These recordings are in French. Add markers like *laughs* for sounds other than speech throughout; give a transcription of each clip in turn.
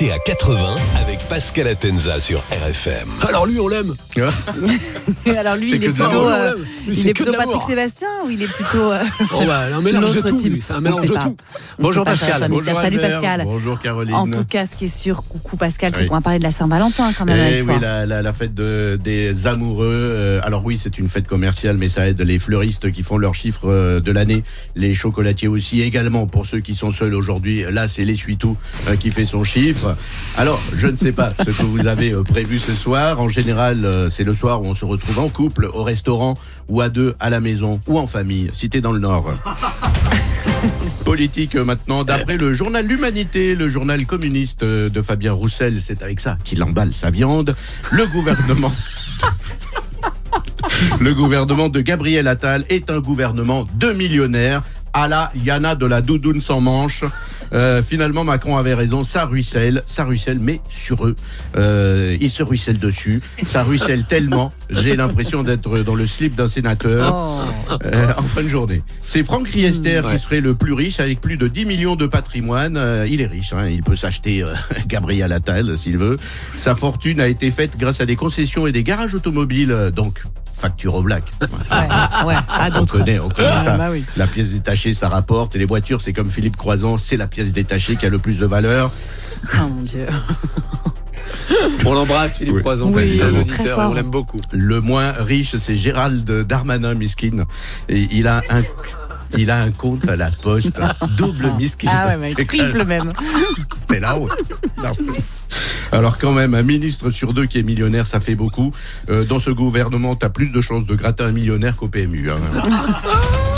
À 80 avec Pascal Atenza sur RFM. Alors lui, on l'aime. *laughs* Alors lui, il est plutôt, euh, Lui, il c'est est plutôt Patrick. Sébastien ou il est plutôt euh, Oh bah, un mélange de tout. C'est un mélange de tout. On Bonjour Pascal. Bonjour, Salut. Pascal. Bonjour Caroline. En tout cas, ce qui est sûr, coucou Pascal, c'est Oui. qu'on va parler de la Saint-Valentin quand même Eh avec toi. oui, la, la- la fête de- des amoureux. euh, alors oui, c'est une fête commerciale, mais ça aide les fleuristes qui font leurs chiffres euh, de l'année, les chocolatiers aussi également. Pour ceux qui sont seuls aujourd'hui, là c'est l'essuie-tout euh, qui fait son chiffre. Alors je ne sais pas ce que vous avez euh, prévu ce soir. En général, euh, c'est le soir où on se retrouve en couple, au restaurant ou à deux à la maison ou en famille. Si t'es dans le Nord. *laughs* Politique euh, maintenant, d'après le journal L'Humanité, le journal communiste de Fabien Roussel, c'est avec ça qu'il emballe sa viande. Le gouvernement. *laughs* Le gouvernement de Gabriel Attal est un gouvernement de millionnaires. À la Yana de la doudoune sans manche. Euh, finalement, Macron avait raison, ça ruisselle, ça ruisselle, mais sur eux. Euh, il se ruisselle dessus, ça ruisselle *laughs* tellement, j'ai l'impression d'être dans le slip d'un sénateur. Oh. Euh, en fin de journée. C'est Franck Riester Mmh, ouais. qui serait le plus riche avec plus de 10 millions de patrimoine. Euh, il est riche, hein, il peut s'acheter euh, *laughs* Gabriel Attal s'il veut. Sa fortune a été faite grâce à des concessions et des garages automobiles, donc facture au black. Ouais, ouais, à On connaît, on connaît Ah, ça. bah oui. La pièce détachée, ça rapporte. Et les voitures, c'est comme Philippe Croison, c'est la pièce détachée qui a le plus de valeur. Oh mon dieu. *laughs* On l'embrasse, Philippe Oui. Croison, Oui, on l'aime beaucoup. Le moins riche, c'est Gérald Darmanin, miskin. Et il a un, *laughs* il a un compte à la poste. Double. Ah ouais, mais C'est quand même- triple même. C'est la honte. Alors quand même, un ministre sur deux qui est millionnaire, ça fait beaucoup. Euh, dans ce gouvernement, t'as plus de chances de gratter un millionnaire qu'au PMU. hein. *laughs*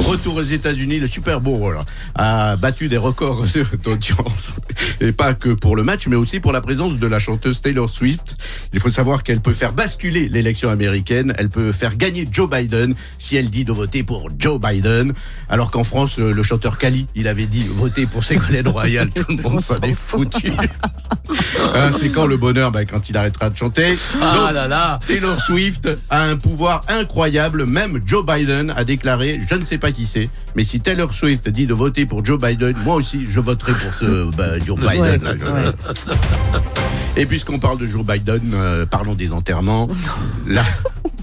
Retour aux États-Unis, le Super Bowl a battu des records d'audience. Et pas que pour le match, mais aussi pour la présence de la chanteuse Taylor Swift. Il faut savoir qu'elle peut faire basculer l'élection américaine. Elle peut faire gagner Joe Biden si elle dit de voter pour Joe Biden. Alors qu'en France, euh, le chanteur Kali, il avait dit voter pour Ségolène Royal. Tout le monde s'en est foutu. Hein, *laughs* C'est quand le bonheur? Ben, Quand il arrêtera de chanter. Ah Donc, là là. Taylor Swift a un pouvoir incroyable. Même Joe Biden a déclaré, je ne sais pas qui c'est, mais si Taylor Swift dit de voter pour Joe Biden, moi aussi, je voterai pour ce bah, Joe Biden. Ouais, là, je- ouais. Et puisqu'on parle de Joe Biden, euh, parlons des enterrements. *laughs* Là,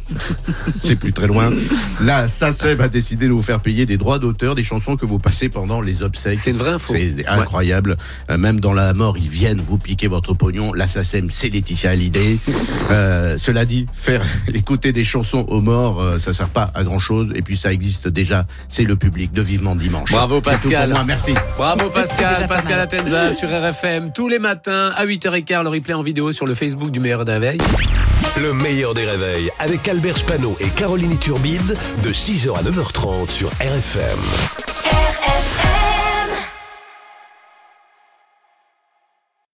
*laughs* c'est plus très loin. Là, SACEM a décidé de vous faire payer des droits d'auteur des chansons que vous passez pendant les obsèques. C'est une vraie info. C'est incroyable. Euh, même dans la mort, ils viennent vous piquer votre pognon. La SACEM, c'est Laetitia Hallyday. *laughs* Euh, cela dit, faire *laughs* écouter des chansons aux morts, euh, ça sert pas à grand chose. Et puis ça existe déjà. C'est le public de Vivement Dimanche. Bravo, Pascal. moi. Merci. Bravo Pascal, Pascal. Atenza sur RFM tous les matins à 8h15 le replay en vidéo sur le Facebook du meilleur d'un veille. Le meilleur des réveils avec Albert Spano et Caroline Turbide de 6h à 9h30 sur RFM. RFM